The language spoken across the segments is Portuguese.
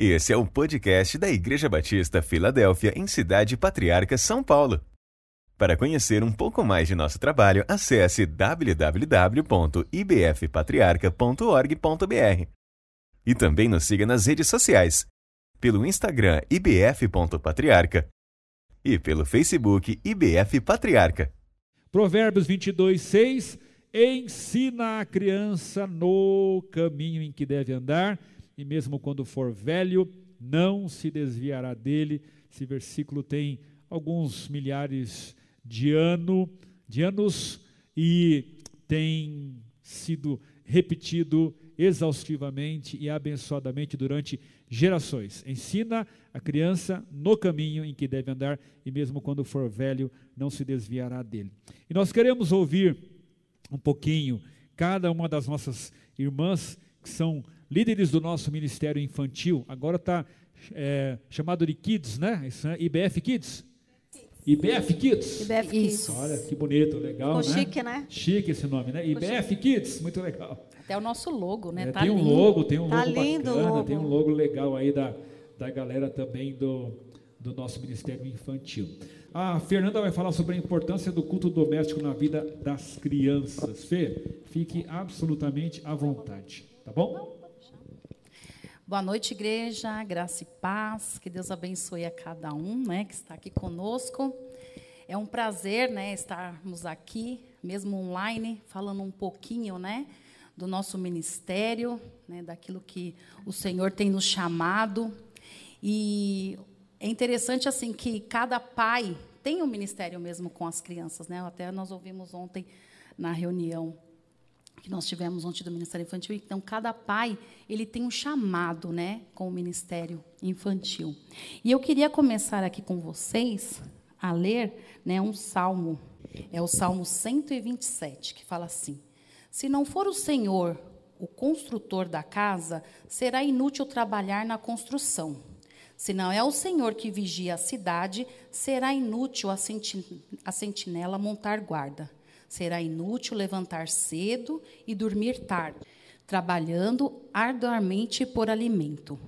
Esse é o podcast da Igreja Batista Filadélfia, em Cidade Patriarca, São Paulo. Para conhecer um pouco mais de nosso trabalho, acesse www.ibfpatriarca.org.br. E também nos siga nas redes sociais, pelo Instagram ibf.patriarca e pelo Facebook IBF Patriarca. Provérbios 22, 6. Ensina a criança no caminho em que deve andar e mesmo quando for velho, não se desviará dele. Esse versículo tem alguns milhares de, ano, de anos e tem sido repetido exaustivamente e abençoadamente durante gerações. Ensina a criança no caminho em que deve andar e mesmo quando for velho, não se desviará dele. E nós queremos ouvir um pouquinho cada uma das nossas irmãs que são líderes do nosso ministério infantil, agora está é, chamado de Kids, né? Isso é IBF Kids. IBF Kids. IBF Kids. Olha que bonito, legal, Ficou né? chique, né? Chique esse nome, né? IBF Kids, muito legal. Até o nosso logo, né? É, tá tem um logo, tem um Tá logo lindo bacana, logo. tem um logo legal aí da, da galera também do, do nosso Ministério Infantil. A Fernanda vai falar sobre a importância do culto doméstico na vida das crianças. Fê, fique absolutamente à vontade, tá bom? Boa noite, igreja, graça e paz, que Deus abençoe a cada um, né, que está aqui conosco. É um prazer, né, estarmos aqui, mesmo online, falando um pouquinho, né, do nosso ministério, né, daquilo que o Senhor tem nos chamado. E é interessante assim que cada pai tem um ministério mesmo com as crianças, né? Até nós ouvimos ontem na reunião que nós tivemos ontem do Ministério Infantil. Então, cada pai ele tem um chamado, né, com o Ministério Infantil. E eu queria começar aqui com vocês a ler, né, um salmo. É o Salmo 127 que fala assim: Se não for o Senhor o construtor da casa, será inútil trabalhar na construção. Se não é o Senhor que vigia a cidade, será inútil a senti- a sentinela montar guarda. Será inútil levantar cedo e dormir tarde, trabalhando arduamente por alimento.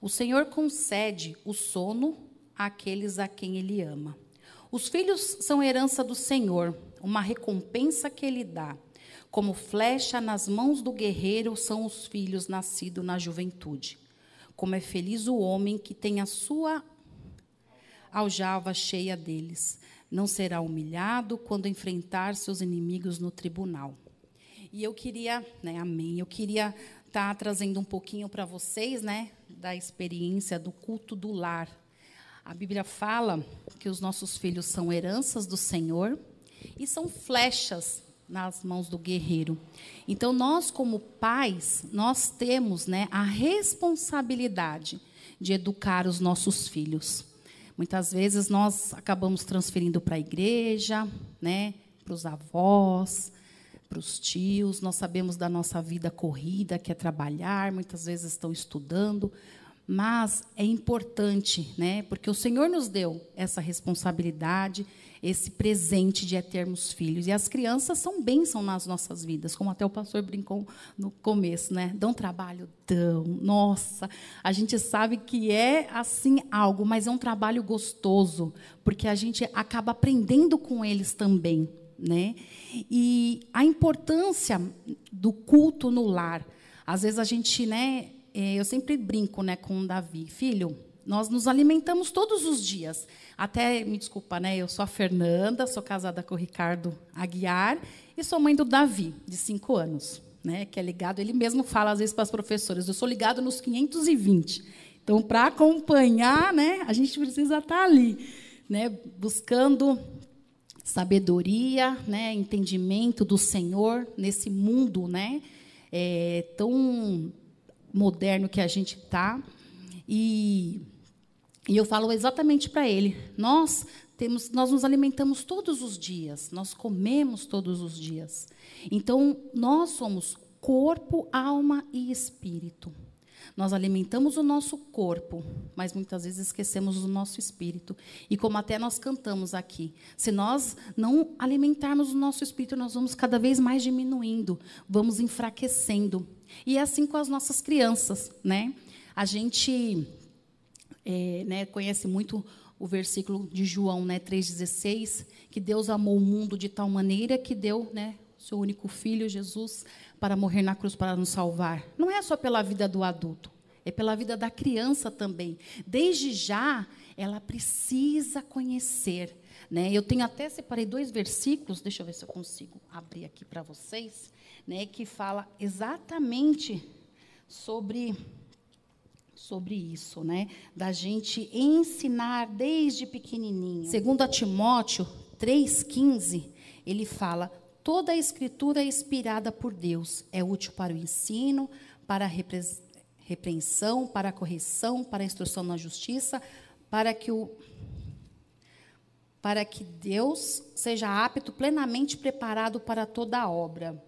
O Senhor concede o sono àqueles a quem Ele ama. Os filhos são herança do Senhor, uma recompensa que Ele dá. Como flecha nas mãos do guerreiro são os filhos nascidos na juventude. Como é feliz o homem que tem a sua aljava cheia deles. Não será humilhado quando enfrentar seus inimigos no tribunal. E eu queria, né, amém, eu queria estar trazendo um pouquinho para vocês, né, da experiência do culto do lar. A Bíblia fala que os nossos filhos são heranças do Senhor e são flechas nas mãos do guerreiro. Então nós como pais, nós temos, né, a responsabilidade de educar os nossos filhos. Muitas vezes nós acabamos transferindo para a igreja, né, para os avós, para os tios. Nós sabemos da nossa vida corrida, que é trabalhar, muitas vezes estão estudando, mas é importante, né, porque o Senhor nos deu essa responsabilidade, esse presente de é termos filhos. E as crianças são bênção nas nossas vidas, como até o pastor brincou no começo, né? Dão trabalho? Dão. Nossa, a gente sabe que é assim algo, mas é um trabalho gostoso, porque a gente acaba aprendendo com eles também, né? E a importância do culto no lar. Às vezes a gente, né, eu sempre brinco, né, com o Davi, filho, nós nos alimentamos todos os dias. Até, me desculpa, né? Eu sou a Fernanda, sou casada com o Ricardo Aguiar e sou mãe do Davi, de cinco anos, né? Que é ligado, ele mesmo fala às vezes para as professoras, eu sou ligado nos 520. Então, para acompanhar, né, a gente precisa estar ali, né, buscando sabedoria, né, entendimento do Senhor nesse mundo, né, é, tão moderno que a gente está. E, e eu falo exatamente para ele: nós temos, nós nos alimentamos todos os dias, nós comemos todos os dias. Então nós somos corpo, alma e espírito. Nós alimentamos o nosso corpo, mas muitas vezes esquecemos o nosso espírito. E como até nós cantamos aqui, se nós não alimentarmos o nosso espírito, nós vamos cada vez mais diminuindo, vamos enfraquecendo. E é assim com as nossas crianças, né? A gente é, né, conhece muito o versículo de João né, 3,16, que Deus amou o mundo de tal maneira que deu né, seu único filho, Jesus, para morrer na cruz para nos salvar. Não é só pela vida do adulto, é pela vida da criança também. Desde já, ela precisa conhecer. Né? Eu tenho até separei dois versículos, deixa eu ver se eu consigo abrir aqui para vocês, né, que fala exatamente sobre sobre isso, né? Da gente ensinar desde pequenininho. Segundo Timóteo 3:15, ele fala: "Toda a escritura é inspirada por Deus, é útil para o ensino, para a repreensão, para a correção, para a instrução na justiça, para que o para que Deus seja apto, plenamente preparado para toda a obra.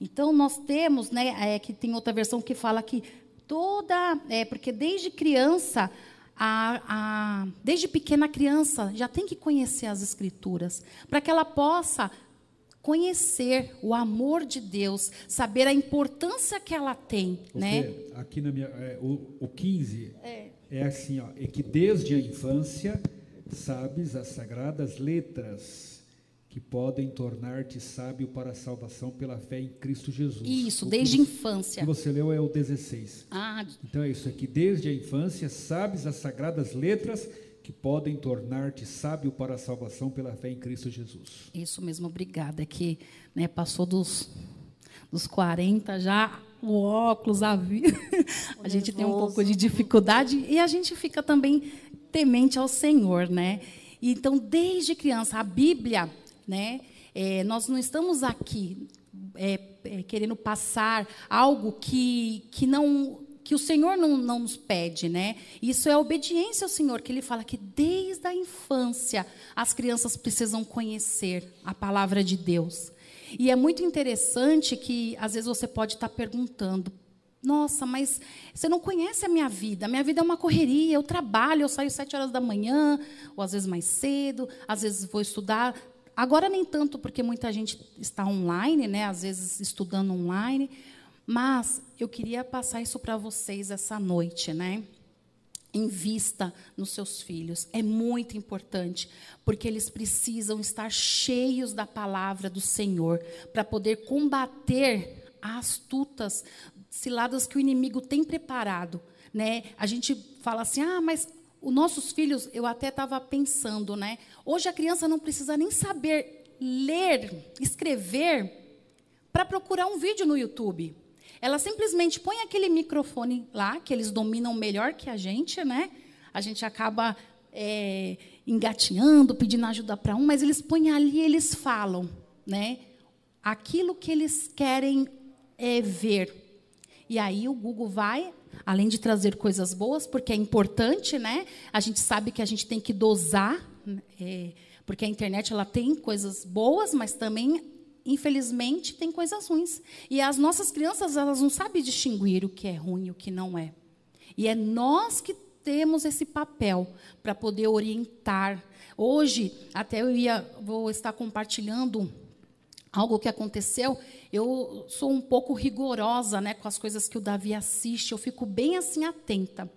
Então nós temos, né, é, que tem outra versão que fala que toda. É, porque desde criança, a, a, desde pequena criança, já tem que conhecer as Escrituras, para que ela possa conhecer o amor de Deus, saber a importância que ela tem. Você, né? Aqui na minha. É, o, o 15 é. é assim, ó, é que desde a infância sabes as sagradas letras que podem tornar-te sábio para a salvação pela fé em Cristo Jesus. Isso, o desde a infância. O que você leu é o 16. Ah. Então é isso aqui, desde a infância sabes as sagradas letras que podem tornar-te sábio para a salvação pela fé em Cristo Jesus. Isso mesmo, obrigada. É que né, passou dos, dos 40 já, o óculos, a vida. a gente tem um pouco de dificuldade e a gente fica também temente ao Senhor, né? Então, desde criança, a Bíblia né? É, nós não estamos aqui é, é, querendo passar algo que, que não que o Senhor não, não nos pede, né? Isso é obediência ao Senhor, que Ele fala que desde a infância as crianças precisam conhecer a palavra de Deus. E é muito interessante que às vezes você pode estar perguntando, nossa, mas você não conhece a minha vida. A minha vida é uma correria. Eu trabalho, eu saio sete horas da manhã, ou às vezes mais cedo, às vezes vou estudar. Agora nem tanto porque muita gente está online, né? Às vezes estudando online, mas eu queria passar isso para vocês essa noite, né? Invista nos seus filhos. É muito importante, porque eles precisam estar cheios da palavra do Senhor para poder combater as astutas ciladas que o inimigo tem preparado, né? A gente fala assim: "Ah, mas os nossos filhos, eu até estava pensando, né? Hoje a criança não precisa nem saber ler, escrever, para procurar um vídeo no YouTube. Ela simplesmente põe aquele microfone lá, que eles dominam melhor que a gente, né? A gente acaba é, engatinhando, pedindo ajuda para um, mas eles põem ali e eles falam, né? Aquilo que eles querem é, ver. E aí o Google vai, além de trazer coisas boas, porque é importante, né? A gente sabe que a gente tem que dosar, é, porque a internet ela tem coisas boas, mas também, infelizmente, tem coisas ruins. E as nossas crianças elas não sabem distinguir o que é ruim e o que não é. E é nós que temos esse papel para poder orientar. Hoje, até eu ia, vou estar compartilhando algo que aconteceu, eu sou um pouco rigorosa né, com as coisas que o Davi assiste, eu fico bem assim atenta.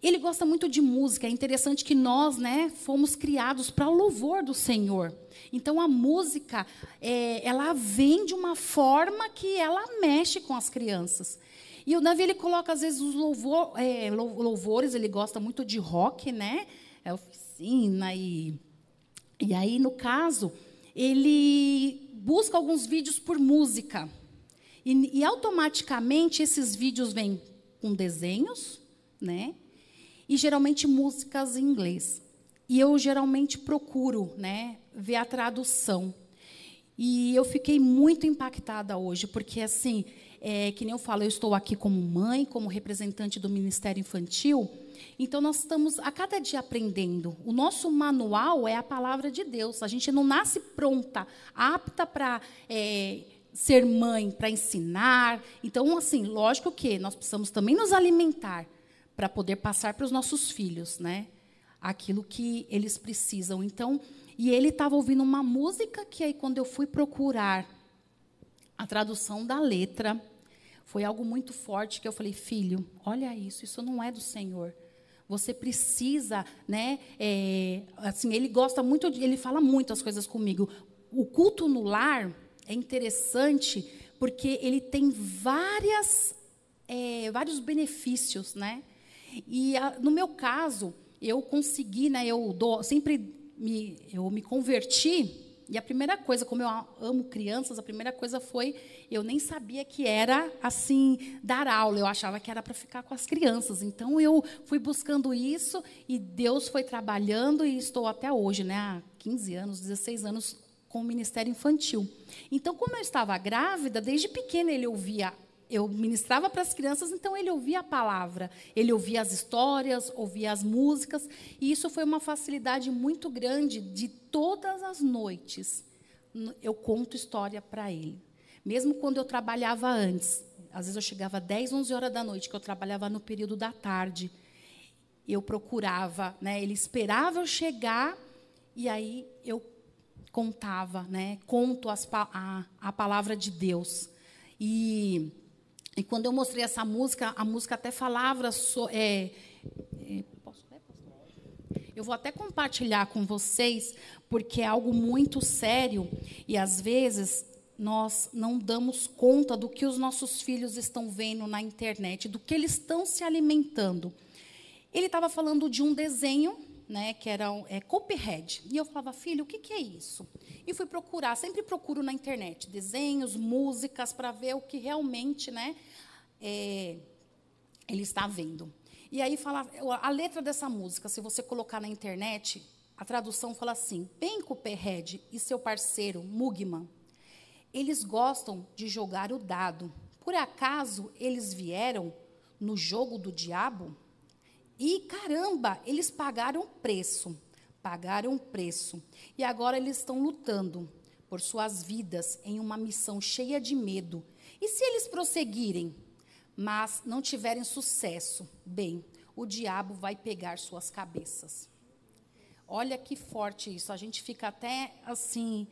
Ele gosta muito de música, é interessante que nós né, fomos criados para o louvor do Senhor. Então a música, é, ela vem de uma forma que ela mexe com as crianças. E o Davi ele coloca às vezes os louvor, é, louvores, ele gosta muito de rock, né? É oficina e e aí no caso ele busca alguns vídeos por música. E, e automaticamente esses vídeos vêm com desenhos, né? E geralmente músicas em inglês. E eu geralmente procuro, né, ver a tradução. E eu fiquei muito impactada hoje, porque assim, é, que nem eu falo, eu estou aqui como mãe, como representante do Ministério Infantil, então, nós estamos a cada dia aprendendo. O nosso manual é a palavra de Deus. A gente não nasce pronta, apta para é, ser mãe, para ensinar. Então, assim, lógico que nós precisamos também nos alimentar para poder passar para os nossos filhos, né? Aquilo que eles precisam. Então, e ele estava ouvindo uma música que aí, quando eu fui procurar a tradução da letra, Foi algo muito forte que eu falei, filho, olha isso, isso não é do Senhor. Você precisa, né? É, assim, ele gosta muito, de, ele fala muito as coisas comigo. O culto no lar é interessante porque ele tem várias, é, vários benefícios, né? E a, no meu caso, eu consegui, né? Eu dou, sempre me, eu me converti e a primeira coisa, como eu amo crianças, a primeira coisa foi eu nem sabia que era assim dar aula. Eu achava que era para ficar com as crianças. Então eu fui buscando isso e Deus foi trabalhando e estou até hoje, né, há 15 anos, 16 anos com o ministério infantil. Então, como eu estava grávida, desde pequena ele ouvia eu ministrava para as crianças, então ele ouvia a palavra, ele ouvia as histórias, ouvia as músicas, e isso foi uma facilidade muito grande de todas as noites eu conto história para ele. Mesmo quando eu trabalhava antes, às vezes eu chegava 10, 11 horas da noite, que eu trabalhava no período da tarde, eu procurava, né, ele esperava eu chegar e aí eu contava, né, conto as, a, a palavra de Deus. E e quando eu mostrei essa música, a música até falava. So, é, é, posso ler, Eu vou até compartilhar com vocês, porque é algo muito sério e às vezes nós não damos conta do que os nossos filhos estão vendo na internet, do que eles estão se alimentando. Ele estava falando de um desenho, né, que era é, Copperhead. E eu falava, filho, o que, que é isso? E fui procurar, sempre procuro na internet desenhos, músicas, para ver o que realmente né, é, ele está vendo. E aí fala, a letra dessa música, se você colocar na internet, a tradução fala assim: Ben Cooperhead e seu parceiro Mugman, eles gostam de jogar o dado. Por acaso eles vieram no jogo do diabo? E caramba, eles pagaram preço pagaram o preço e agora eles estão lutando por suas vidas em uma missão cheia de medo. E se eles prosseguirem, mas não tiverem sucesso, bem, o diabo vai pegar suas cabeças. Olha que forte isso, a gente fica até assim.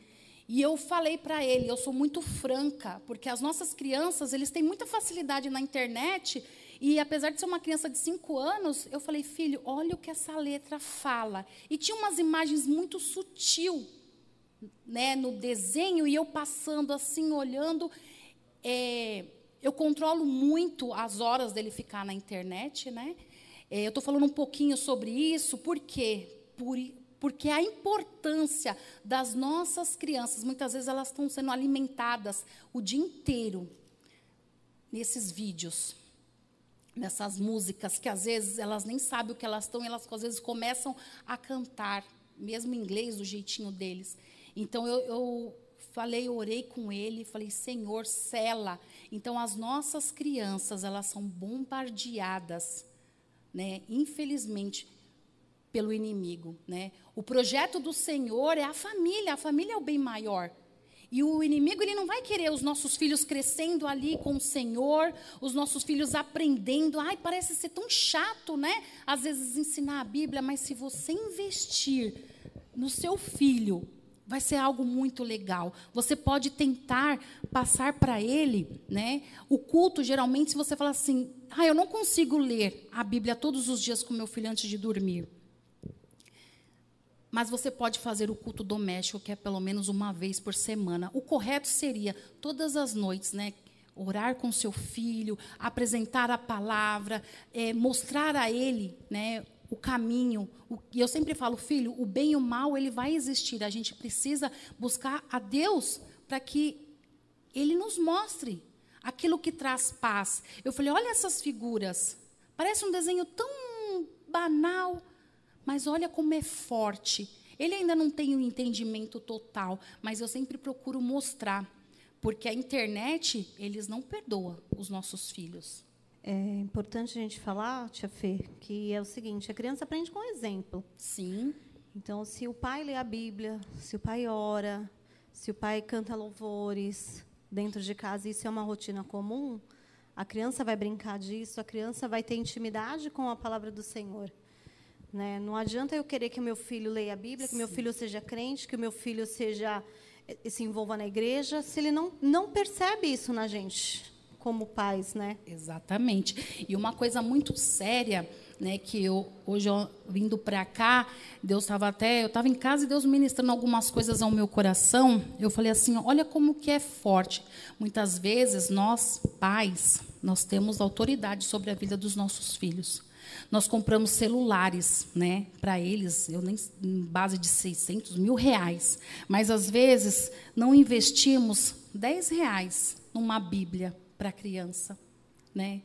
E eu falei para ele, eu sou muito franca, porque as nossas crianças, eles têm muita facilidade na internet e apesar de ser uma criança de cinco anos, eu falei, filho, olha o que essa letra fala. E tinha umas imagens muito sutil né, no desenho, e eu passando assim, olhando. É, eu controlo muito as horas dele ficar na internet. Né? É, eu estou falando um pouquinho sobre isso, por quê? Por, porque a importância das nossas crianças, muitas vezes elas estão sendo alimentadas o dia inteiro nesses vídeos nessas músicas que às vezes elas nem sabem o que elas estão, elas às vezes começam a cantar, mesmo em inglês, do jeitinho deles. Então eu, eu falei, orei com ele, falei, Senhor, cela. Então as nossas crianças, elas são bombardeadas, né, infelizmente, pelo inimigo. Né? O projeto do Senhor é a família, a família é o bem maior. E o inimigo ele não vai querer os nossos filhos crescendo ali com o Senhor, os nossos filhos aprendendo. Ai, parece ser tão chato, né? Às vezes ensinar a Bíblia, mas se você investir no seu filho, vai ser algo muito legal. Você pode tentar passar para ele, né? O culto geralmente se você fala assim: "Ah, eu não consigo ler a Bíblia todos os dias com meu filho antes de dormir". Mas você pode fazer o culto doméstico, que é pelo menos uma vez por semana. O correto seria todas as noites, né? Orar com seu filho, apresentar a palavra, é, mostrar a ele, né? O caminho. O, e eu sempre falo, filho, o bem e o mal ele vai existir. A gente precisa buscar a Deus para que Ele nos mostre aquilo que traz paz. Eu falei, olha essas figuras. Parece um desenho tão banal, mas olha como é forte. Ele ainda não tem o um entendimento total, mas eu sempre procuro mostrar, porque a internet, eles não perdoa os nossos filhos. É importante a gente falar, Tia Fê, que é o seguinte, a criança aprende com exemplo. Sim. Então, se o pai lê a Bíblia, se o pai ora, se o pai canta louvores dentro de casa, isso é uma rotina comum, a criança vai brincar disso, a criança vai ter intimidade com a palavra do Senhor. Né? Não adianta eu querer que meu filho leia a Bíblia, que meu filho seja crente, que o meu filho seja eh, se envolva na igreja, se ele não, não percebe isso na gente. como pais, né? Exatamente. E uma coisa muito séria, né, que eu hoje eu, vindo para cá, Deus estava até, eu estava em casa e Deus ministrando algumas coisas ao meu coração. Eu falei assim, olha como que é forte. Muitas vezes nós pais, nós temos autoridade sobre a vida dos nossos filhos. Nós compramos celulares, né, para eles, eu nem em base de 600 mil reais, mas às vezes não investimos 10 reais numa Bíblia para a criança, né?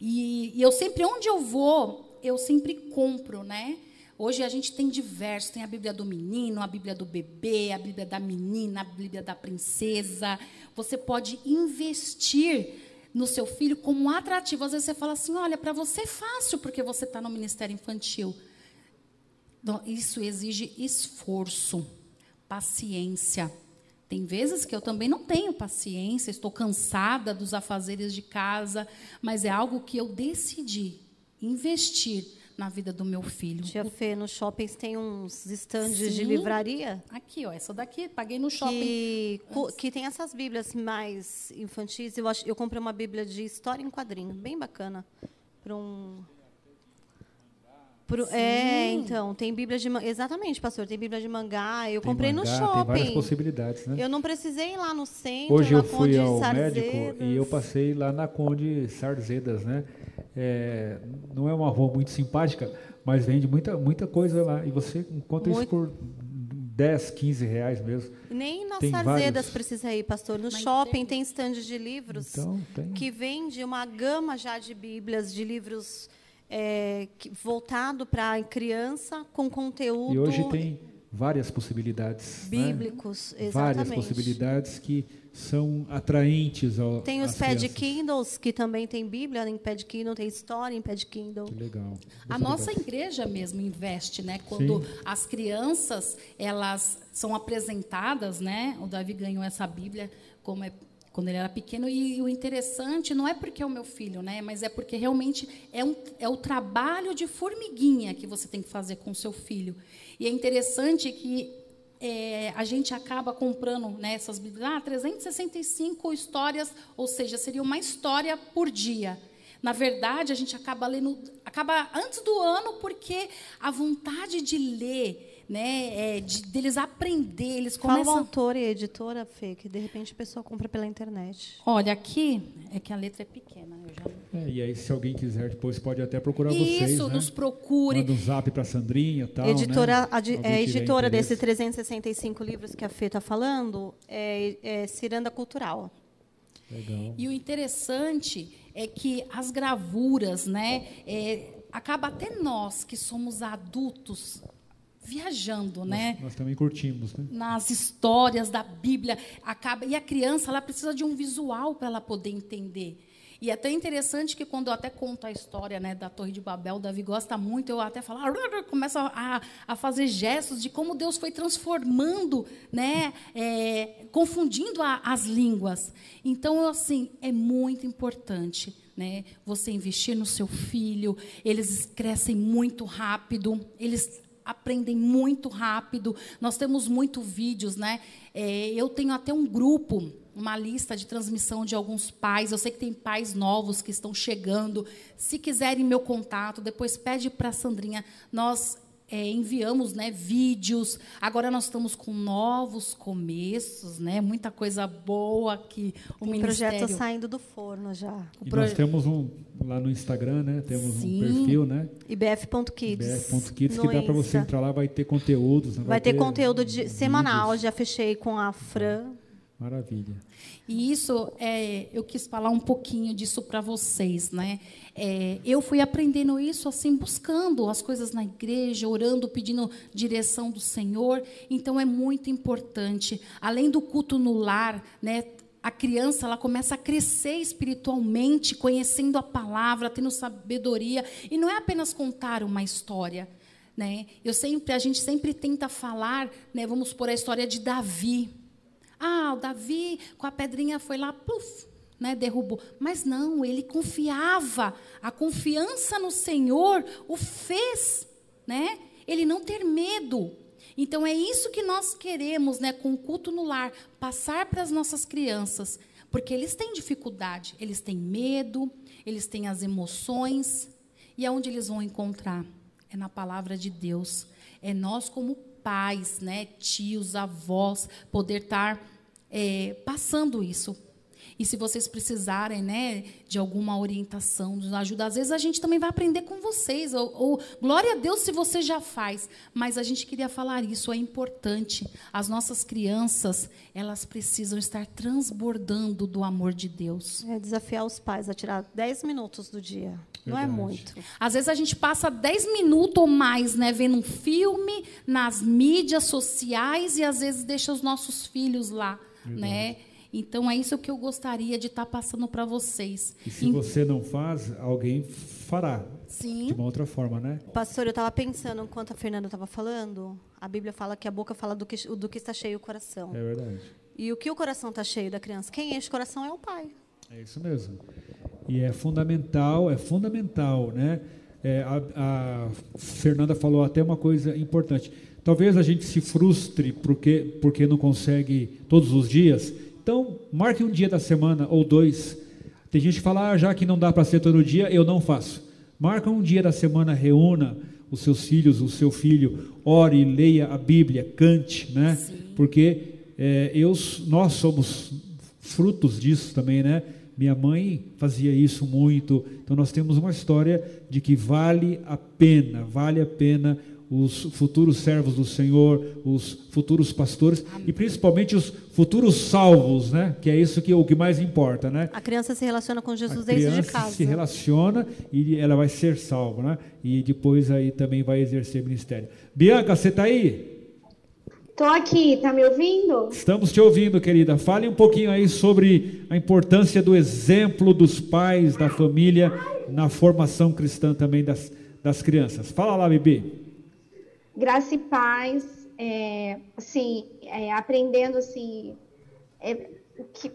E, e, eu sempre, onde eu vou, eu sempre compro, né? Hoje a gente tem diversos, tem a Bíblia do menino, a Bíblia do bebê, a Bíblia da menina, a Bíblia da princesa. Você pode investir no seu filho como atrativo. Às vezes você fala assim, olha, para você é fácil porque você está no ministério infantil. Isso exige esforço, paciência. Tem vezes que eu também não tenho paciência, estou cansada dos afazeres de casa, mas é algo que eu decidi investir na vida do meu filho. Tia Fê, no shopping tem uns estandes Sim. de livraria? Aqui, ó, essa daqui, paguei no shopping. Que, que tem essas bíblias mais infantis. Eu, acho, eu comprei uma bíblia de história em quadrinho, bem bacana. Para um Pro, é, então, tem Bíblia de Exatamente, pastor, tem Bíblia de mangá. Eu tem comprei mangá, no shopping. Tem várias possibilidades, né? Eu não precisei ir lá no centro. Hoje eu fui ao médico e eu passei lá na Conde Sarzedas, né? É, não é uma rua muito simpática, mas vende muita, muita coisa lá. E você encontra muito... isso por 10, 15 reais mesmo. Nem nas Sarzedas vários... precisa ir, pastor. No mas shopping tem, tem estandes de livros então, que vende uma gama já de bíblias, de livros é, voltado para criança com conteúdo. E hoje tem várias possibilidades. Né? Bíblicos, né? exatamente. Várias possibilidades que são atraentes ao Tem os Pad Kindles, que também tem Bíblia em Pad Kindle, tem história em Pad Kindle. Que legal. A nossa igreja mesmo investe, né? Quando Sim. as crianças, elas são apresentadas, né? O Davi ganhou essa Bíblia como é quando ele era pequeno. E, o interessante não é porque é o meu filho, né? Mas é porque realmente é, um, é o trabalho de formiguinha que você tem que fazer com o seu filho. E é interessante que é, a gente acaba comprando né, essas Bíblias, ah, 365 histórias, ou seja, seria uma história por dia. Na verdade, a gente acaba lendo, acaba antes do ano, porque a vontade de ler né, é, de, deles aprender, eles começam... Qual autor e editora, Fê, que de repente a pessoa compra pela internet? Olha, aqui é que a letra é pequena. Já... É, e aí, se alguém quiser, depois pode até procurar Isso, vocês, Isso, né? nos procure. Manda um zap para a Sandrinha tal, editora, né? a, é, editora desses 365 livros que a Fê está falando é, é Ciranda Cultural. Legal. E o interessante é que as gravuras, né, é, acaba até nós que somos adultos viajando, nós, né? Nós também curtimos, né? Nas histórias da Bíblia, acaba e a criança ela precisa de um visual para ela poder entender. E é até interessante que quando eu até conto a história né, da Torre de Babel, Davi gosta muito, eu até falo, começa a, a fazer gestos de como Deus foi transformando, né, é, confundindo a, as línguas. Então, assim, é muito importante né, você investir no seu filho, eles crescem muito rápido, eles aprendem muito rápido. Nós temos muitos vídeos, né? É, eu tenho até um grupo, uma lista de transmissão de alguns pais. Eu sei que tem pais novos que estão chegando. Se quiserem meu contato, depois pede para a Sandrinha. Nós é, enviamos né, vídeos. Agora nós estamos com novos começos, né? Muita coisa boa que o Tem ministério... projeto saindo do forno já. E nós temos um lá no Instagram, né? Temos Sim. um perfil, né? ibf.kids. ibf.kids que dá para você entrar lá, vai ter conteúdos. Né? Vai, vai, ter, ter conteúdo de, semanal. Já fechei com a Fran. Maravilha. E isso, é, eu quis falar um pouquinho disso para vocês, né? É, eu fui aprendendo isso assim, buscando as coisas na igreja, orando, pedindo direção do Senhor. Então é muito importante, além do culto no lar, né? A criança ela começa a crescer espiritualmente, conhecendo a palavra, tendo sabedoria, e não é apenas contar uma história, né? Eu sempre, a gente sempre tenta falar, né? Vamos por a história de Davi. Ah, o Davi com a pedrinha foi lá, puf, né, derrubou. Mas não, ele confiava. A confiança no Senhor o fez, né? Ele não ter medo. Então é isso que nós queremos, né, com o culto no lar, passar para as nossas crianças, Porque eles têm dificuldade, eles têm medo, eles têm as emoções. E aonde eles vão encontrar? É na palavra de Deus. É nós, como pais, né, tios, avós, poder estar é, passando isso e se vocês precisarem né, de alguma orientação, de ajuda, às vezes a gente também vai aprender com vocês. Ou, ou, glória a Deus se você já faz. Mas a gente queria falar isso, é importante. As nossas crianças, elas precisam estar transbordando do amor de Deus. É desafiar os pais a tirar 10 minutos do dia. Verdade. Não é muito. Às vezes a gente passa 10 minutos ou mais né, vendo um filme nas mídias sociais e às vezes deixa os nossos filhos lá. Né? Então é isso que eu gostaria de estar tá passando para vocês. E se você não faz, alguém fará. Sim. De uma outra forma, né? Pastor, eu estava pensando enquanto a Fernanda estava falando, a Bíblia fala que a boca fala do que, do que está cheio o coração. É verdade. E o que o coração está cheio da criança? Quem enche o coração é o pai. É isso mesmo. E é fundamental, é fundamental, né? É, a, a Fernanda falou até uma coisa importante. Talvez a gente se frustre porque, porque não consegue todos os dias, então, marque um dia da semana ou dois. Tem gente que fala, ah, já que não dá para ser todo dia, eu não faço. Marca um dia da semana, reúna os seus filhos, o seu filho, ore, leia a Bíblia, cante, né? Sim. Porque é, eu, nós somos frutos disso também, né? Minha mãe fazia isso muito. Então nós temos uma história de que vale a pena, vale a pena os futuros servos do Senhor, os futuros pastores Amém. e principalmente os futuros salvos, né? Que é isso que o que mais importa, né? A criança se relaciona com Jesus desde de casa. se relaciona e ela vai ser salva, né? E depois aí também vai exercer ministério. Bianca, você está aí? Estou aqui, tá me ouvindo? Estamos te ouvindo, querida. Fale um pouquinho aí sobre a importância do exemplo dos pais, da família, na formação cristã também das, das crianças. Fala lá, bebê graça e paz, é, assim, é, aprendendo assim, é, que,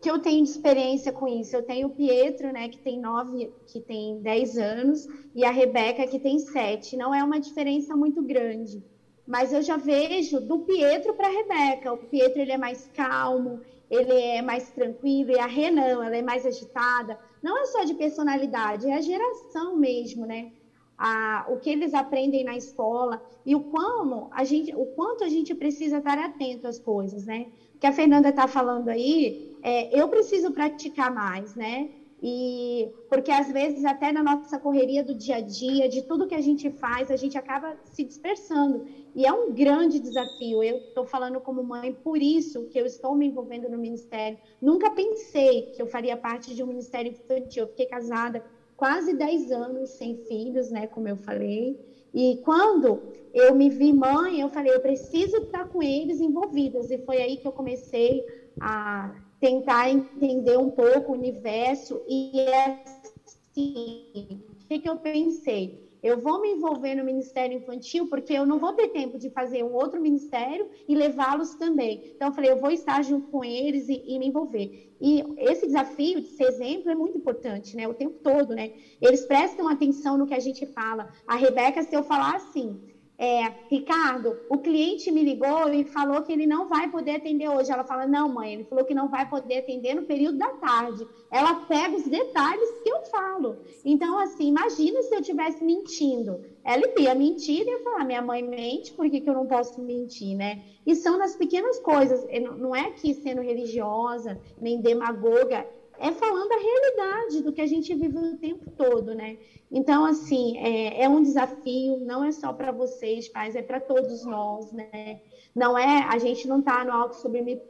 que eu tenho de experiência com isso. Eu tenho o Pietro, né, que tem nove, que tem dez anos, e a Rebeca, que tem sete. Não é uma diferença muito grande. Mas eu já vejo do Pietro para a Rebeca. O Pietro ele é mais calmo, ele é mais tranquilo, e a Renan, ela é mais agitada. Não é só de personalidade, é a geração mesmo, né? A, o que eles aprendem na escola e o, como a gente, o quanto a gente precisa estar atento às coisas, né? O que a Fernanda está falando aí, é, eu preciso praticar mais, né? E porque às vezes até na nossa correria do dia a dia, de tudo que a gente faz, a gente acaba se dispersando. E é um grande desafio. Eu estou falando como mãe, por isso que eu estou me envolvendo no ministério. Nunca pensei que eu faria parte de um ministério infantil. Eu fiquei casada quase 10 anos sem filhos, né, como eu falei. E quando eu me vi mãe, eu falei, eu preciso estar com eles envolvidas. E foi aí que eu comecei a tentar entender um pouco o universo. E é assim, o que, que eu pensei? Eu vou me envolver no Ministério Infantil porque eu não vou ter tempo de fazer um outro ministério e levá-los também. Então, eu falei, eu vou estar junto com eles e, e, me envolver. E esse desafio de ser exemplo é muito importante, né? O tempo todo, né? Eles prestam atenção no que a gente fala. A Rebeca, se eu falar assim, é, Ricardo, o cliente me ligou e falou que ele não vai poder atender hoje. Ela fala, não, mãe, ele falou que não vai poder atender no período da tarde. Ela pega os detalhes que eu falo. Então, assim, imagina se eu estivesse mentindo. Ela ia mentir e ia falar, minha mãe mente, por que, que eu não posso mentir, né? E são nas pequenas coisas. Não é aqui sendo religiosa, nem demagoga, é falando a realidade do que a gente vive o tempo todo, né? Então, assim, é, é um desafio, não é só para vocês, pais, é para todos nós, né? Não é, a gente não está no alto sobre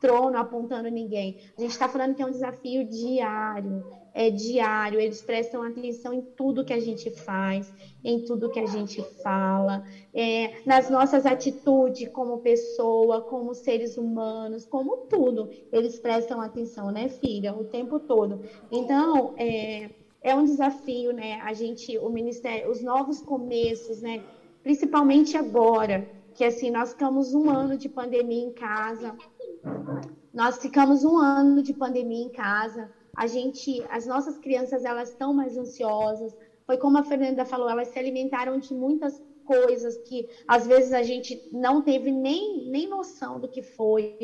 trono apontando ninguém. A gente está falando que é um desafio diário, é diário, eles prestam atenção em tudo que a gente faz, em tudo que a gente fala, é, nas nossas atitudes como pessoa, como seres humanos, como tudo. Eles prestam atenção, né, filha, o tempo todo. Então, é, é um desafio, né, a gente, o Ministério, os novos começos, né, principalmente agora, que assim, nós ficamos um ano de pandemia em casa, nós ficamos um ano de pandemia em casa, a gente, as nossas crianças, elas estão mais ansiosas. Foi como a Fernanda falou, elas se alimentaram de muitas coisas que às vezes a gente não teve nem, nem noção do que foi.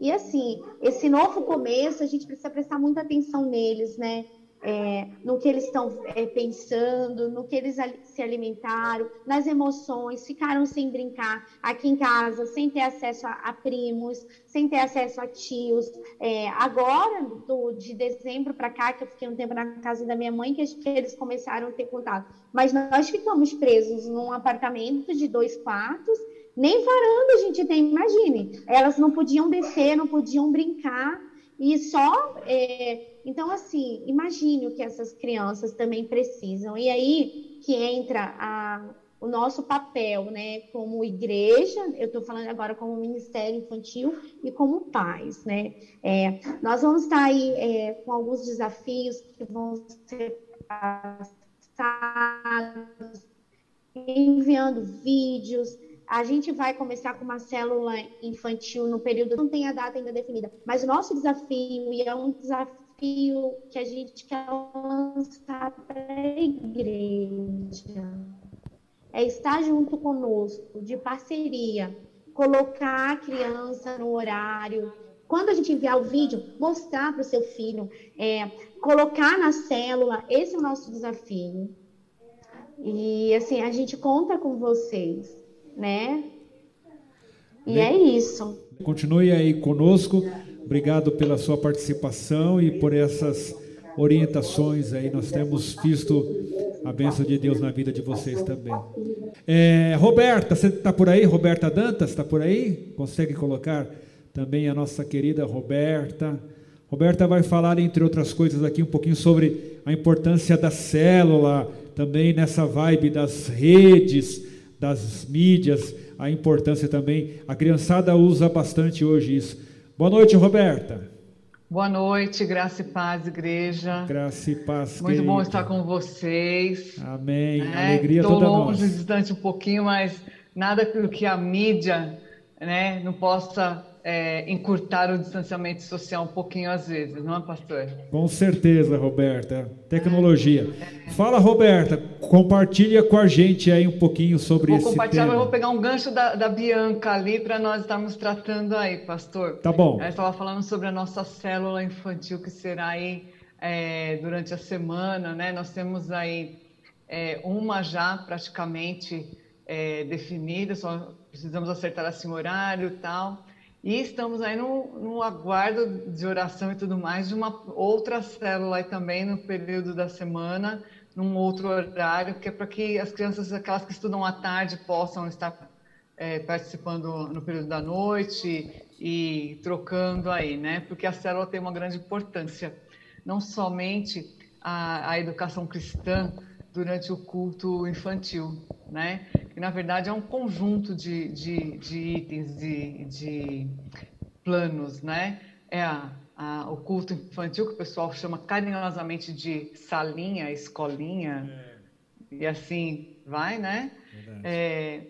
E assim, esse novo começo, a gente precisa prestar muita atenção neles, né? É, no que eles estão é, pensando, no que eles se alimentaram, nas emoções, ficaram sem brincar aqui em casa, sem ter acesso a, a primos, sem ter acesso a tios. É, agora, do, de dezembro para cá, que eu fiquei um tempo na casa da minha mãe, que, que eles começaram a ter contato. Mas nós ficamos presos num apartamento de dois quartos, nem varanda a gente tem, imagine. Elas não podiam descer, não podiam brincar, e só é, então, assim, imagine o que essas crianças também precisam. E aí que entra a, o nosso papel, né, como igreja, eu estou falando agora como Ministério Infantil e como pais, né. É, nós vamos estar aí é, com alguns desafios que vão ser passados, enviando vídeos, a gente vai começar com uma célula infantil no período, não tem a data ainda definida, mas o nosso desafio, e é um desafio desafio que a gente quer lançar para a igreja é estar junto conosco, de parceria, colocar a criança no horário. Quando a gente enviar o vídeo, mostrar para o seu filho, é, colocar na célula, esse é o nosso desafio. E assim, a gente conta com vocês, né? E é isso. Continue aí conosco. Obrigado pela sua participação e por essas orientações aí. Nós temos visto a bênção de Deus na vida de vocês também. É, Roberta, você está por aí? Roberta Dantas, está por aí? Consegue colocar também a nossa querida Roberta? Roberta vai falar, entre outras coisas, aqui um pouquinho sobre a importância da célula, também nessa vibe das redes, das mídias, a importância também. A criançada usa bastante hoje isso Boa noite, Roberta. Boa noite, graça e paz, igreja. Graça e paz. Muito querida. bom estar com vocês. Amém. Né? Alegria Tô toda longe, nossa. distante um pouquinho, mas nada que a mídia, né, não possa é, encurtar o distanciamento social um pouquinho às vezes, não é, pastor? Com certeza, Roberta. Tecnologia. Fala, Roberta, compartilha com a gente aí um pouquinho sobre vou tema. Vou compartilhar, mas vou pegar um gancho da, da Bianca ali para nós estarmos tratando aí, pastor. Tá bom. Ela estava falando sobre a nossa célula infantil que será aí é, durante a semana, né? Nós temos aí é, uma já praticamente é, definida, só precisamos acertar assim o horário e tal. E estamos aí no, no, aguardo de oração e tudo mais de uma outra célula aí também no período da semana, num outro horário, que é para que as crianças, aquelas que estudam à tarde, possam estar é, participando no período da noite e trocando aí, né? Porque a célula tem uma grande importância, não somente a, a educação cristã durante o culto infantil, né? Que na verdade é um conjunto de, de, de itens, de, de planos, né? É a, a, o culto infantil que o pessoal chama carinhosamente de salinha, escolinha, é. e assim vai, né? É,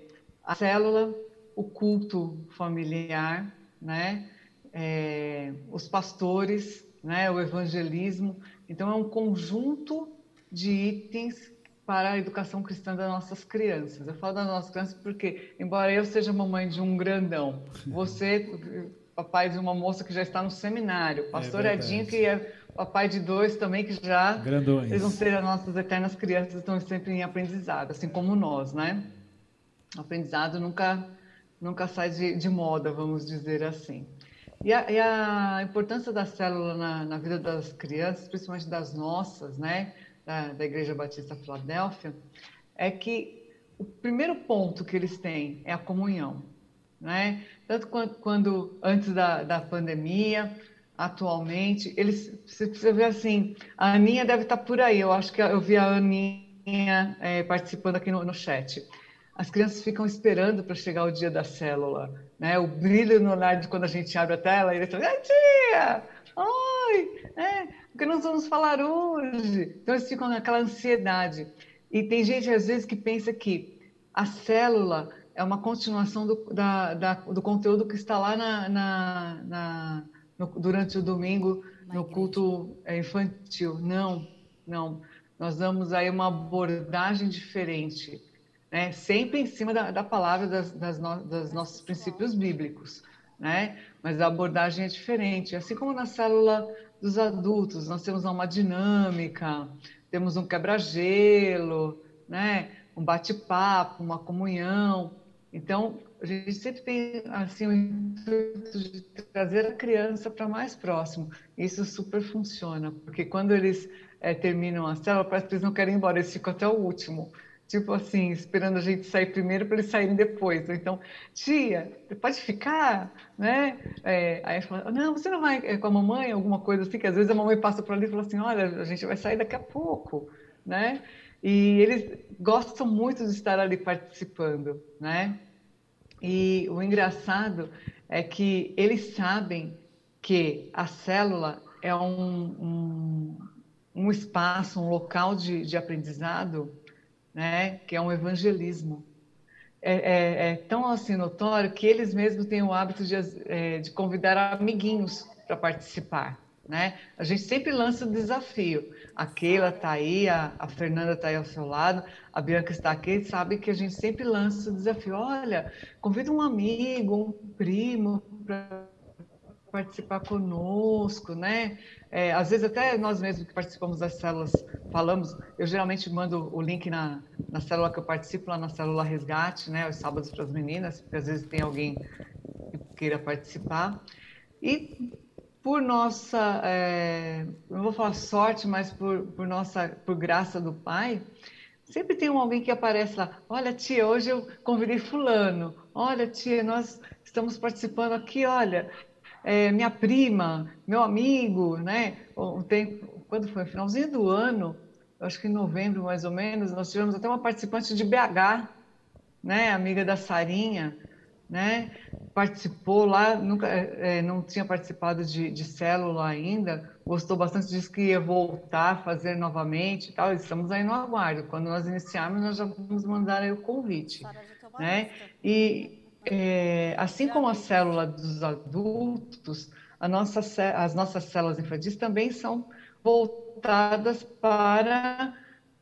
a célula, o culto familiar, né? É, os pastores, né? O evangelismo. Então é um conjunto de itens para a educação cristã das nossas crianças. Eu falo das nossas crianças porque, embora eu seja mamãe de um grandão, você, papai de uma moça que já está no seminário, é pastor é Edinho, que é papai de dois também, que já Grandões. eles vão ser as nossas eternas crianças, estão sempre em aprendizado, assim como nós, né? O aprendizado nunca, nunca sai de, de moda, vamos dizer assim. E a, e a importância da célula na, na vida das crianças, principalmente das nossas, né? Da, da Igreja Batista Filadélfia, é que o primeiro ponto que eles têm é a comunhão. Né? Tanto quando, quando antes da, da pandemia, atualmente, eles, você precisa ver assim, a Aninha deve estar por aí, eu acho que eu vi a Aninha é, participando aqui no, no chat. As crianças ficam esperando para chegar o dia da célula, né? O brilho no olhar de quando a gente abre a tela, e eles falam, tia! Oi! É, o que nós vamos falar hoje? Então eles ficam naquela ansiedade. E tem gente, às vezes, que pensa que a célula é uma continuação do, da, da, do conteúdo que está lá na, na, na no, durante o domingo na no igreja. culto é, infantil. Não, não. Nós damos aí uma abordagem diferente. né? sempre em cima da, da palavra, das, das, no, dos nossos princípios bíblicos. Né? Mas a abordagem é diferente. Assim como na célula dos adultos, nós temos uma dinâmica, temos um quebra-gelo, né? um bate-papo, uma comunhão. Então, a gente sempre tem assim o intuito de trazer a criança para mais próximo. Isso super funciona, porque quando eles é, terminam a célula, parece que eles não querem ir embora, eles ficam até o último. Tipo assim, esperando a gente sair primeiro para eles saírem depois. Então, tia, pode ficar, né? É, aí fala, não, você não vai é, com a mamãe, alguma coisa assim, que às vezes a mamãe passa por ali e fala assim, olha, a gente vai sair daqui a pouco, né? E eles gostam muito de estar ali participando, né? E o engraçado é que eles sabem que a célula é um, um, um espaço, um local de, de, aprendizado, né? Que é um evangelismo. É, é, é, tão assim notório que eles mesmos têm o hábito de, é, de convidar amiguinhos para participar. Né? A gente sempre lança o desafio. A Keila está aí, a, a Fernanda está aí ao seu lado, a Bianca está aqui, sabe que a gente sempre lança o desafio. Olha, convida um amigo, um primo para participar conosco, né? É, às vezes até nós mesmos que participamos das células falamos, eu geralmente mando o link na, na célula que eu participo, lá na célula Resgate, né? Os sábados para as meninas, porque às vezes tem alguém que queira participar. E por nossa, é, não vou falar sorte, mas por, por nossa, por graça do Pai, sempre tem alguém que aparece lá. Olha, tia, hoje eu convidei fulano. Olha, tia, nós estamos participando aqui. Olha, é, minha prima, meu amigo, né? Um tempo, quando foi? Finalzinho do ano, acho que em novembro mais ou menos, nós tivemos até uma participante de BH, né? Amiga da Sarinha né? Participou lá, nunca é, não tinha participado de, de célula ainda, gostou bastante, disse que ia voltar a fazer novamente e tal. Estamos aí no aguardo. Quando nós iniciarmos, nós já vamos mandar aí o convite, né? E é, assim como a célula dos adultos, nossa, as nossas células infantis também são voltadas para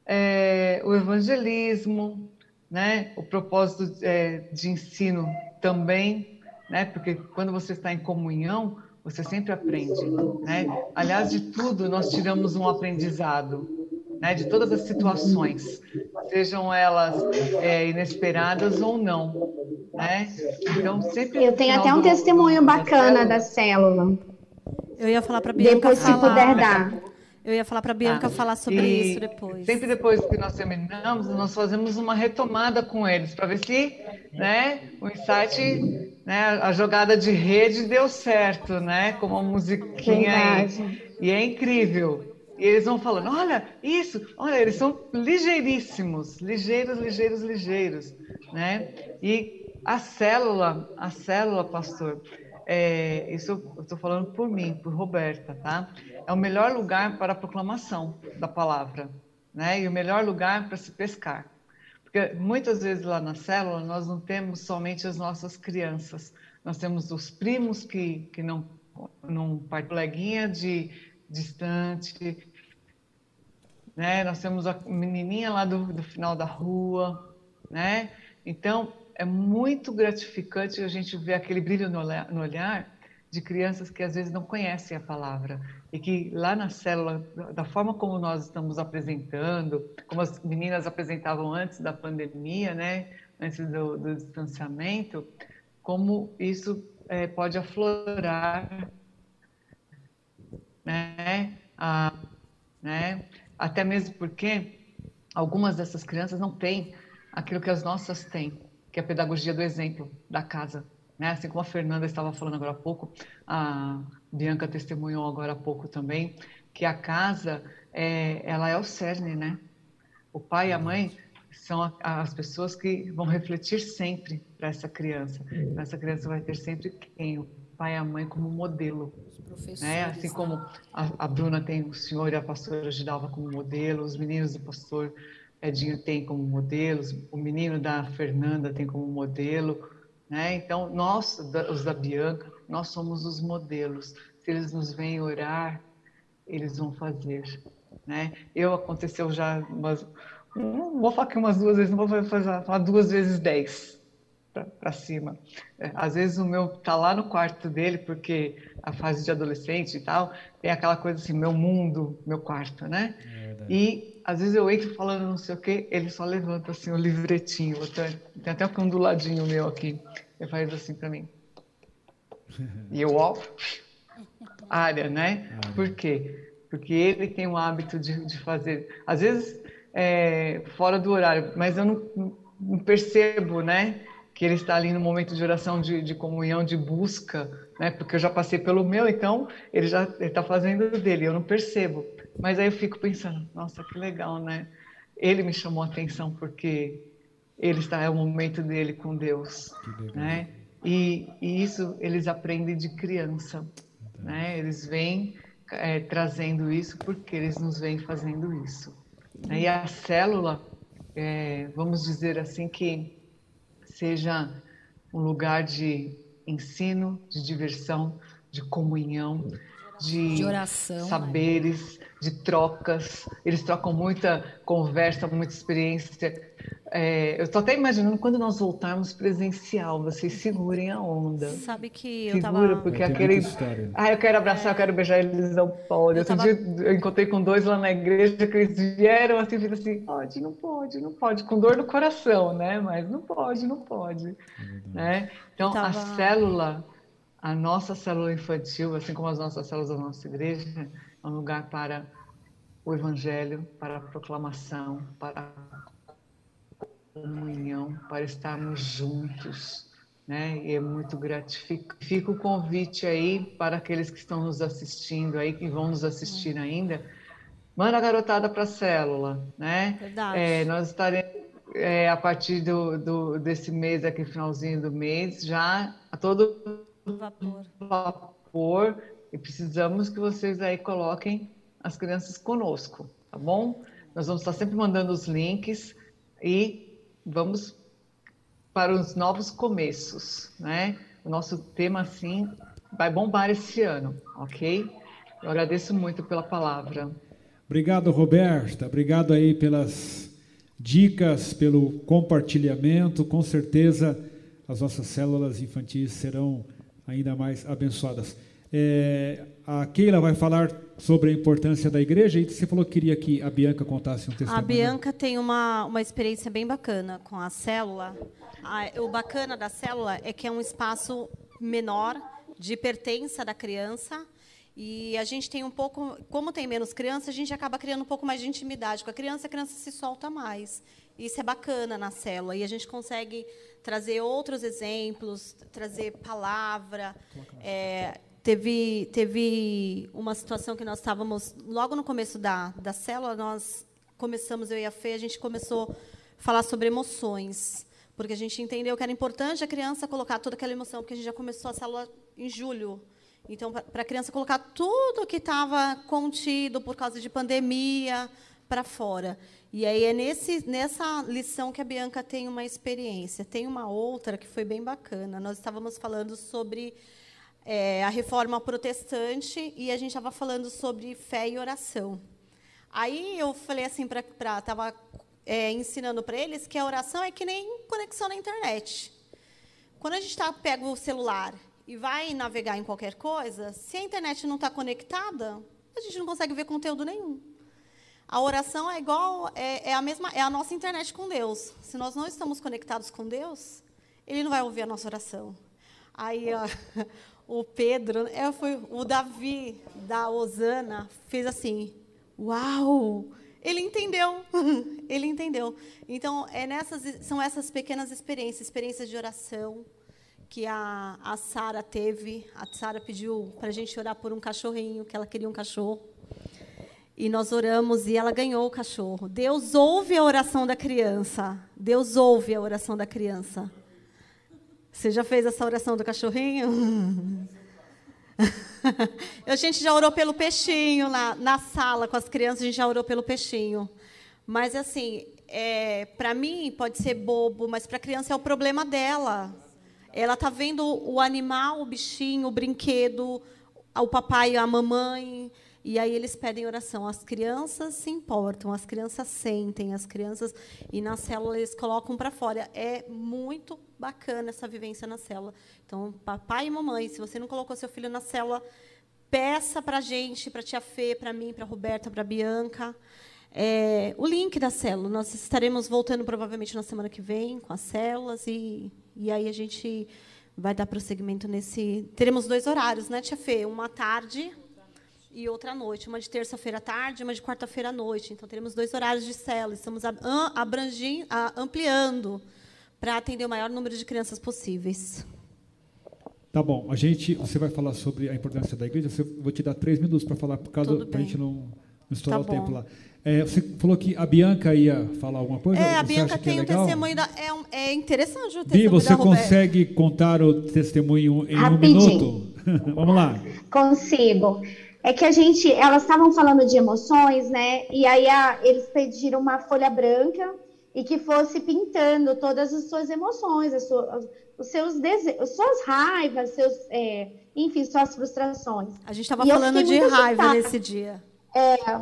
é, o evangelismo, né? O propósito é, de ensino também, né? Porque quando você está em comunhão, você sempre aprende, né? Aliás, de tudo nós tiramos um aprendizado, né? De todas as situações, sejam elas é, inesperadas ou não, né? Então sempre. Eu tenho até um testemunho bacana da célula. Eu ia falar para Bianca Depois, falar. se puder dar. Eu ia falar para a Bianca ah, falar sobre isso depois. Sempre depois que nós terminamos, nós fazemos uma retomada com eles para ver se né, o insight, né, a jogada de rede deu certo, né? Como a musiquinha aí. E é incrível. E eles vão falando, olha, isso, olha, eles são ligeiríssimos, ligeiros, ligeiros, ligeiros, né? E a célula, a célula, pastor, é, isso eu estou falando por mim, por Roberta, tá? É o melhor lugar para a proclamação da palavra, né? E o melhor lugar para se pescar. Porque muitas vezes lá na célula nós não temos somente as nossas crianças, nós temos os primos que, que não, não coleguinha de distante, né? Nós temos a menininha lá do, do final da rua, né? Então, é muito gratificante a gente ver aquele brilho no olhar, no olhar de crianças que às vezes não conhecem a palavra e que lá na célula, da forma como nós estamos apresentando, como as meninas apresentavam antes da pandemia, né, antes do, do distanciamento, como isso é, pode aflorar, né, a, né, até mesmo porque algumas dessas crianças não têm aquilo que as nossas têm, que é a pedagogia do exemplo da casa. Né? Assim como a Fernanda estava falando agora há pouco, a Bianca testemunhou agora há pouco também, que a casa é, ela é o cerne, né? O pai e a mãe são as pessoas que vão refletir sempre para essa criança. Essa criança vai ter sempre quem? Pai e a mãe como modelo. Né? Assim como a, a, Bruna tem o senhor e a pastora Gidalva como modelo, os meninos do pastor Edinho tem como modelos, o menino da Fernanda tem como modelo, né? Então, nós, os da Bianca, nós somos os modelos. Se eles nos vêm orar, eles vão fazer, né? Eu aconteceu já umas, não vou falar que umas duas vezes, não vou fazer falar duas vezes dez para cima. É, às vezes o meu tá lá no quarto dele, porque a fase de adolescente e tal, tem aquela coisa assim, meu mundo, meu quarto, né? É e às vezes eu entro falando não sei o quê, ele só levanta assim o livretinho, tem até um do ladinho meu aqui, ele faz assim para mim. E eu, ó, área, né? Área. Por quê? Porque ele tem o hábito de, de fazer, às vezes é, fora do horário, mas eu não, não, percebo, né? Que ele está ali no momento de oração, de, de comunhão, de busca, né? Porque eu já passei pelo meu, então ele já está fazendo dele, eu não percebo. Mas aí eu fico pensando, nossa, que legal, né? Ele me chamou a atenção porque ele está é o momento dele com Deus, né? E, e, isso eles aprendem de criança, né? Eles vêm é, trazendo isso porque eles nos vêm fazendo isso. E a célula, é, vamos dizer assim, que seja um lugar de ensino, de diversão, de comunhão, de, de oração, né? saberes, né? de trocas. Eles trocam muita conversa, muita experiência. É, eu estou até imaginando quando nós voltarmos presencial, vocês segurem a onda. Sabe que eu Segura, tava... porque aquele. Ah, eu quero abraçar, é... eu quero beijar, eles não podem. Outro tava... dia eu encontrei com dois lá na igreja que eles vieram assim, e assim: pode, não pode, não pode, com dor no coração, né? Mas não pode, não pode. Né? Então, tava... a célula, a nossa célula infantil, assim como as nossas células da nossa igreja, é um lugar para o evangelho, para a proclamação, para comunhão, para estarmos juntos, né? E é muito gratificante. Fica o convite aí para aqueles que estão nos assistindo aí, que vão nos assistir hum. ainda. Manda a garotada para a célula, né? Verdade. É, nós estaremos é, a partir do, do, desse mês aqui, finalzinho do mês, já a todo vapor. vapor e precisamos que vocês aí coloquem as crianças conosco, tá bom? Nós vamos estar sempre mandando os links e vamos para os novos começos, né? O nosso tema, assim, vai bombar esse ano, ok? Eu agradeço muito pela palavra. Obrigado, Roberta. Obrigado aí pelas dicas, pelo compartilhamento. Com certeza as nossas células infantis serão ainda mais abençoadas. É, a Keila vai falar sobre a importância da igreja e você falou que queria que a Bianca contasse um testemunho. A Bianca tem uma, uma experiência bem bacana com a célula. A, o bacana da célula é que é um espaço menor de pertença da criança e a gente tem um pouco, como tem menos criança, a gente acaba criando um pouco mais de intimidade com a criança, a criança se solta mais. Isso é bacana na célula e a gente consegue trazer outros exemplos, trazer palavra, é, Teve, teve uma situação que nós estávamos, logo no começo da, da célula, nós começamos, eu e a Fê, a gente começou a falar sobre emoções, porque a gente entendeu que era importante a criança colocar toda aquela emoção, porque a gente já começou a célula em julho. Então, para a criança colocar tudo que estava contido por causa de pandemia para fora. E aí é nesse, nessa lição que a Bianca tem uma experiência. Tem uma outra que foi bem bacana. Nós estávamos falando sobre é, a reforma protestante e a gente estava falando sobre fé e oração. Aí eu falei assim para estava é, ensinando para eles que a oração é que nem conexão na internet. Quando a gente tá, pega o celular e vai navegar em qualquer coisa, se a internet não está conectada, a gente não consegue ver conteúdo nenhum. A oração é igual, é, é, a mesma, é a nossa internet com Deus. Se nós não estamos conectados com Deus, Ele não vai ouvir a nossa oração. Aí ó, o Pedro, é, foi, o Davi da Osana fez assim, uau! Ele entendeu, ele entendeu. Então, é nessas, são essas pequenas experiências, experiências de oração que a, a Sara teve. A Sara pediu para a gente orar por um cachorrinho, que ela queria um cachorro. E nós oramos e ela ganhou o cachorro. Deus ouve a oração da criança. Deus ouve a oração da criança. Você já fez essa oração do cachorrinho? a gente já orou pelo peixinho na, na sala com as crianças, a gente já orou pelo peixinho. Mas assim, é, para mim pode ser bobo, mas para a criança é o problema dela. Ela está vendo o animal, o bichinho, o brinquedo, o papai a mamãe, E aí eles pedem oração. As crianças se importam, as crianças sentem, as crianças e na célula eles colocam para fora. É muito bacana essa vivência na célula. Então, papai e mamãe, se você não colocou seu filho na célula, peça para a gente, para a tia Fê, para mim, para a Roberta, para a Bianca. É, o link da célula. Nós estaremos voltando provavelmente na semana que vem com as células e, e aí a gente vai dar prosseguimento nesse. Teremos dois horários, né, Tia Fê? Uma tarde e outra à noite. Uma de terça-feira à tarde e uma de quarta-feira à noite. Então teremos dois horários de célula. Estamos abrangindo, ampliando para atender o maior número de crianças possíveis. Tá bom. A gente, você vai falar sobre a importância da igreja. Eu vou te dar três minutos para falar, por causa para a gente não, não estourar tá o tempo lá. É, você falou que a Bianca ia falar alguma coisa? É, a Bianca é tem é o testemunho da. É, um, é interessante o testemunho Bi, você consegue contar o testemunho em Rapidinho. um minuto? Vamos lá. Consigo. É que a gente, elas estavam falando de emoções, né? E aí a, eles pediram uma folha branca e que fosse pintando todas as suas emoções, as suas, os seus desejos, suas raivas, seus, é, enfim, suas frustrações. A gente estava falando de raiva nesse dia. É,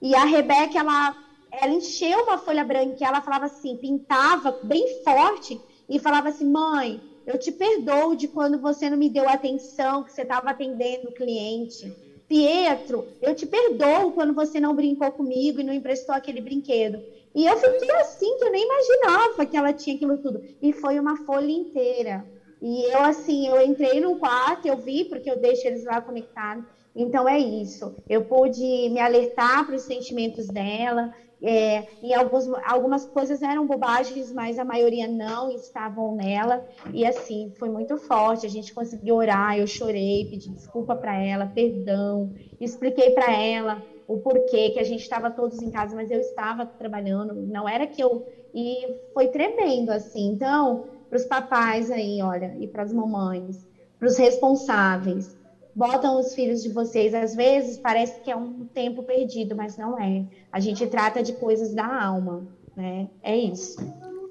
e a Rebeca, ela, ela encheu uma folha branca e ela falava assim, pintava bem forte e falava assim, mãe, eu te perdoo de quando você não me deu atenção que você estava atendendo o cliente. Pietro, eu te perdoo quando você não brincou comigo e não emprestou aquele brinquedo. E eu fiquei assim, que eu nem imaginava que ela tinha aquilo tudo. E foi uma folha inteira. E eu, assim, eu entrei no quarto, eu vi, porque eu deixo eles lá conectados. Então, é isso. Eu pude me alertar para os sentimentos dela. É, e alguns, algumas coisas eram bobagens, mas a maioria não estavam nela. E, assim, foi muito forte. A gente conseguiu orar, eu chorei, pedi desculpa para ela, perdão. Expliquei para ela o porquê que a gente estava todos em casa, mas eu estava trabalhando. Não era que eu... E foi tremendo, assim. Então, para os papais aí, olha, e para as mamães, para os responsáveis, botam os filhos de vocês. Às vezes parece que é um tempo perdido, mas não é. A gente trata de coisas da alma, né? É isso.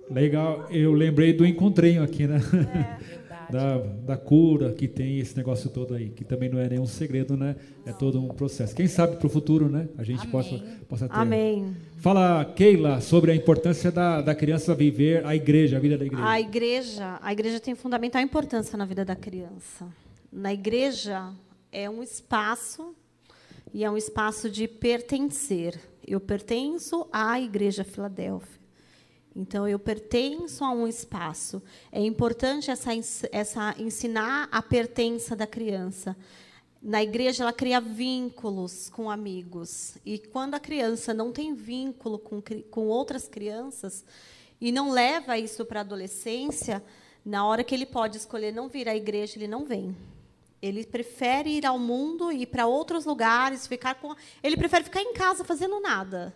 Legal. Eu lembrei do encontrinho aqui, né? É. Da, da cura que tem esse negócio todo aí, que também não é nenhum segredo, né? É todo um processo. Quem sabe para o futuro, né? A gente possa, possa ter. Amém. Fala, Keila, sobre a importância da, da criança viver a igreja, a vida da igreja. A igreja, a igreja tem fundamental importância na vida da criança na igreja é um espaço e é um espaço de pertencer. Eu pertenço à Igreja Filadélfia. Então eu pertenço a um espaço. É importante essa, essa ensinar a pertença da criança. Na igreja ela cria vínculos com amigos e quando a criança não tem vínculo com, com outras crianças e não leva isso para a adolescência, na hora que ele pode escolher não vir à igreja, ele não vem. Ele prefere ir ao mundo e para outros lugares, ficar com. Ele prefere ficar em casa fazendo nada,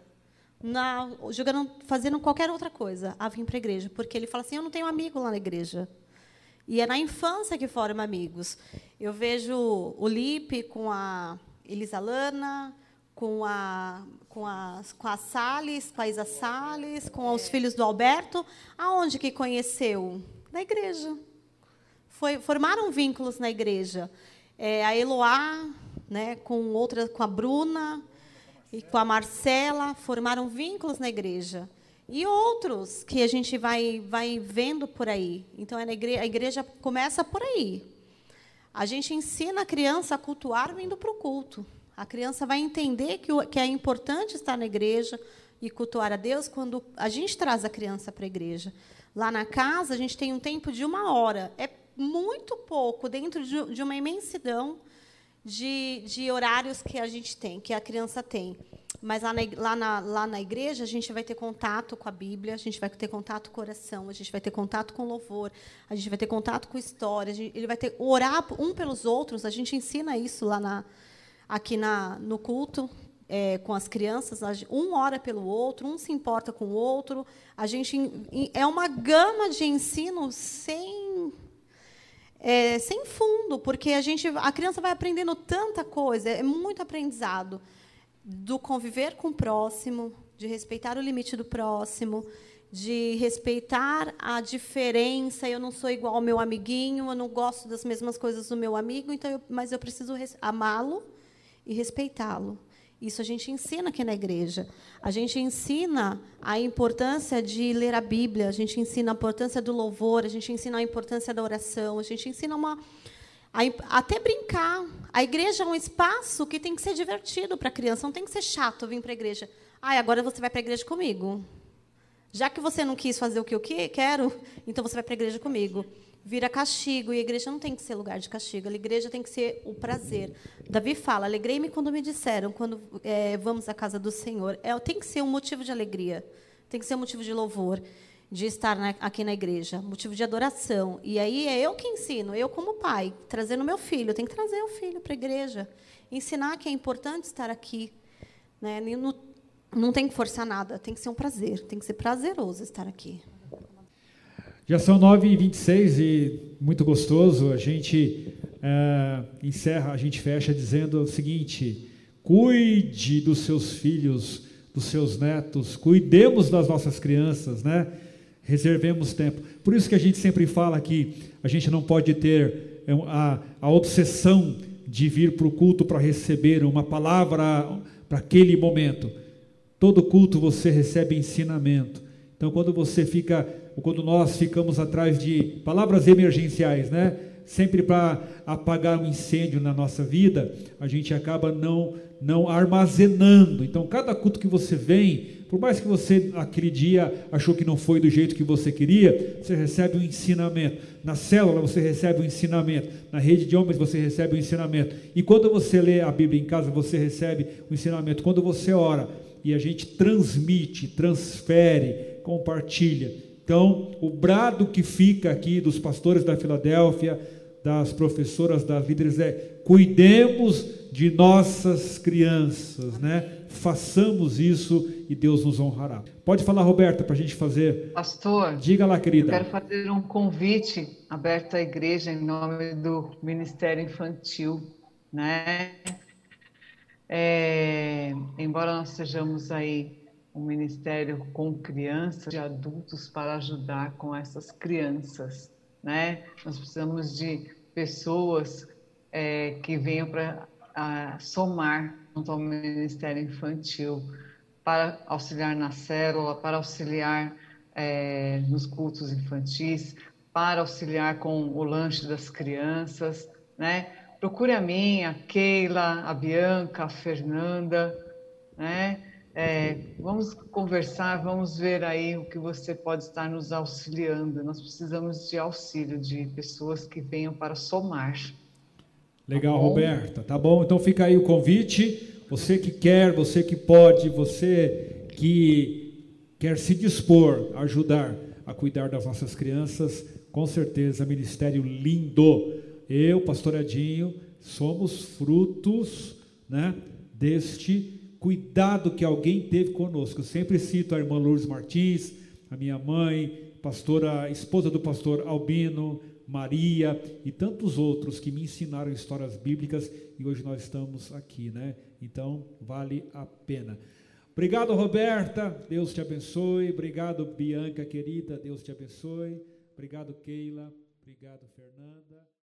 na, jogando, fazendo qualquer outra coisa, a vir para a igreja, porque ele fala assim: eu não tenho amigo lá na igreja. E é na infância que forma amigos. Eu vejo o Lipe com a Elisalana, com a, com a, com a Salles, com a Isa Salles, com os filhos do Alberto. Aonde que conheceu? Na igreja foi, formaram vínculos na igreja. É, a Eloá, né, com outra, com a Bruna e com a Marcela, formaram vínculos na igreja. E outros que a gente vai, vai vendo por aí. Então, é igreja, a igreja começa por aí. A gente ensina a criança a cultuar vindo para o culto. A criança vai entender que, o, que é importante estar na igreja e cultuar a Deus quando a gente traz a criança para a igreja. Lá na casa, a gente tem um tempo de uma hora. É muito pouco dentro de, uma imensidão de, de, horários que a gente tem, que a criança tem. Mas lá na, lá, na, lá na igreja, a gente vai ter contato com a Bíblia, a gente vai ter contato com o coração, a gente vai ter contato com louvor, a gente vai ter contato com história, gente, ele vai ter orar um pelos outros, a gente ensina isso lá na, aqui na, no culto, é, com as crianças, um ora pelo outro, um se importa com o outro. A gente é uma gama de ensino sem é, sem fundo, porque a gente, a criança vai aprendendo tanta coisa, é muito aprendizado do conviver com o próximo, de respeitar o limite do próximo, de respeitar a diferença. Eu não sou igual ao meu amiguinho, eu não gosto das mesmas coisas do meu amigo, então eu, mas eu preciso amá-lo e respeitá-lo. Isso a gente ensina aqui na igreja. A gente ensina a importância de ler a Bíblia, a gente ensina a importância do louvor, a gente ensina a importância da oração, a gente ensina uma até brincar. A igreja é um espaço que tem que ser divertido para a criança, não tem que ser chato vir para a igreja. Ah, agora você vai para a igreja comigo. Já que você não quis fazer o que eu quero, então você vai para a igreja comigo vira castigo. E a igreja não tem que ser lugar de castigo. A igreja tem que ser o prazer. Davi fala: alegrei-me quando me disseram, quando é, vamos à casa do Senhor. É, tem que ser um motivo de alegria. Tem que ser um motivo de louvor de estar na, aqui na igreja, motivo de adoração. E aí é eu que ensino, eu como pai, trazendo meu filho, tem que trazer o filho para a igreja, ensinar que é importante estar aqui, né? Não, não tem que forçar nada, tem que ser um prazer, tem que ser prazeroso estar aqui. Já são 9h26 e muito gostoso. A gente é, encerra, a gente fecha dizendo o seguinte: cuide dos seus filhos, dos seus netos, cuidemos das nossas crianças, né? Reservemos tempo. Por isso que a gente sempre fala que a gente não pode ter é, a, a obsessão de vir para o culto para receber uma palavra para aquele momento. Todo culto você recebe ensinamento. Então, quando você fica quando nós ficamos atrás de palavras emergenciais, né? Sempre para apagar um incêndio na nossa vida, a gente acaba não não armazenando. Então, cada culto que você vem, por mais que você aquele dia achou que não foi do jeito que você queria, você recebe um ensinamento. Na célula você recebe um ensinamento. Na rede de homens você recebe um ensinamento. E quando você lê a Bíblia em casa, você recebe um ensinamento. Quando você ora e a gente transmite, transfere, compartilha, então, o brado que fica aqui dos pastores da Filadélfia, das professoras, das líderes é: cuidemos de nossas crianças, né? Façamos isso e Deus nos honrará. Pode falar, Roberta, para a gente fazer. Pastor, diga lá, querida. Eu quero fazer um convite aberto à igreja em nome do Ministério Infantil, né? É, embora nós sejamos aí um ministério com crianças e adultos para ajudar com essas crianças, né? Nós precisamos de pessoas é, que venham para somar junto ao Ministério Infantil para auxiliar na célula, para auxiliar é, nos cultos infantis, para auxiliar com o lanche das crianças, né? Procure a mim, a Keila, a Bianca, a Fernanda, né? É, vamos conversar, vamos ver aí o que você pode estar nos auxiliando. Nós precisamos de auxílio de pessoas que venham para somar. Legal, tá Roberta. Tá bom? Então fica aí o convite. Você que quer, você que pode, você que quer se dispor a ajudar a cuidar das nossas crianças, com certeza, ministério lindo. Eu, pastor Edinho, somos frutos, né, deste cuidado que alguém teve conosco. Eu sempre cito a irmã Lourdes Martins, a minha mãe, pastora, esposa do pastor Albino, Maria e tantos outros que me ensinaram histórias bíblicas e hoje nós estamos aqui, né? Então, vale a pena. Obrigado, Roberta. Deus te abençoe. Obrigado, Bianca querida. Deus te abençoe. Obrigado, Keila. Obrigado, Fernanda.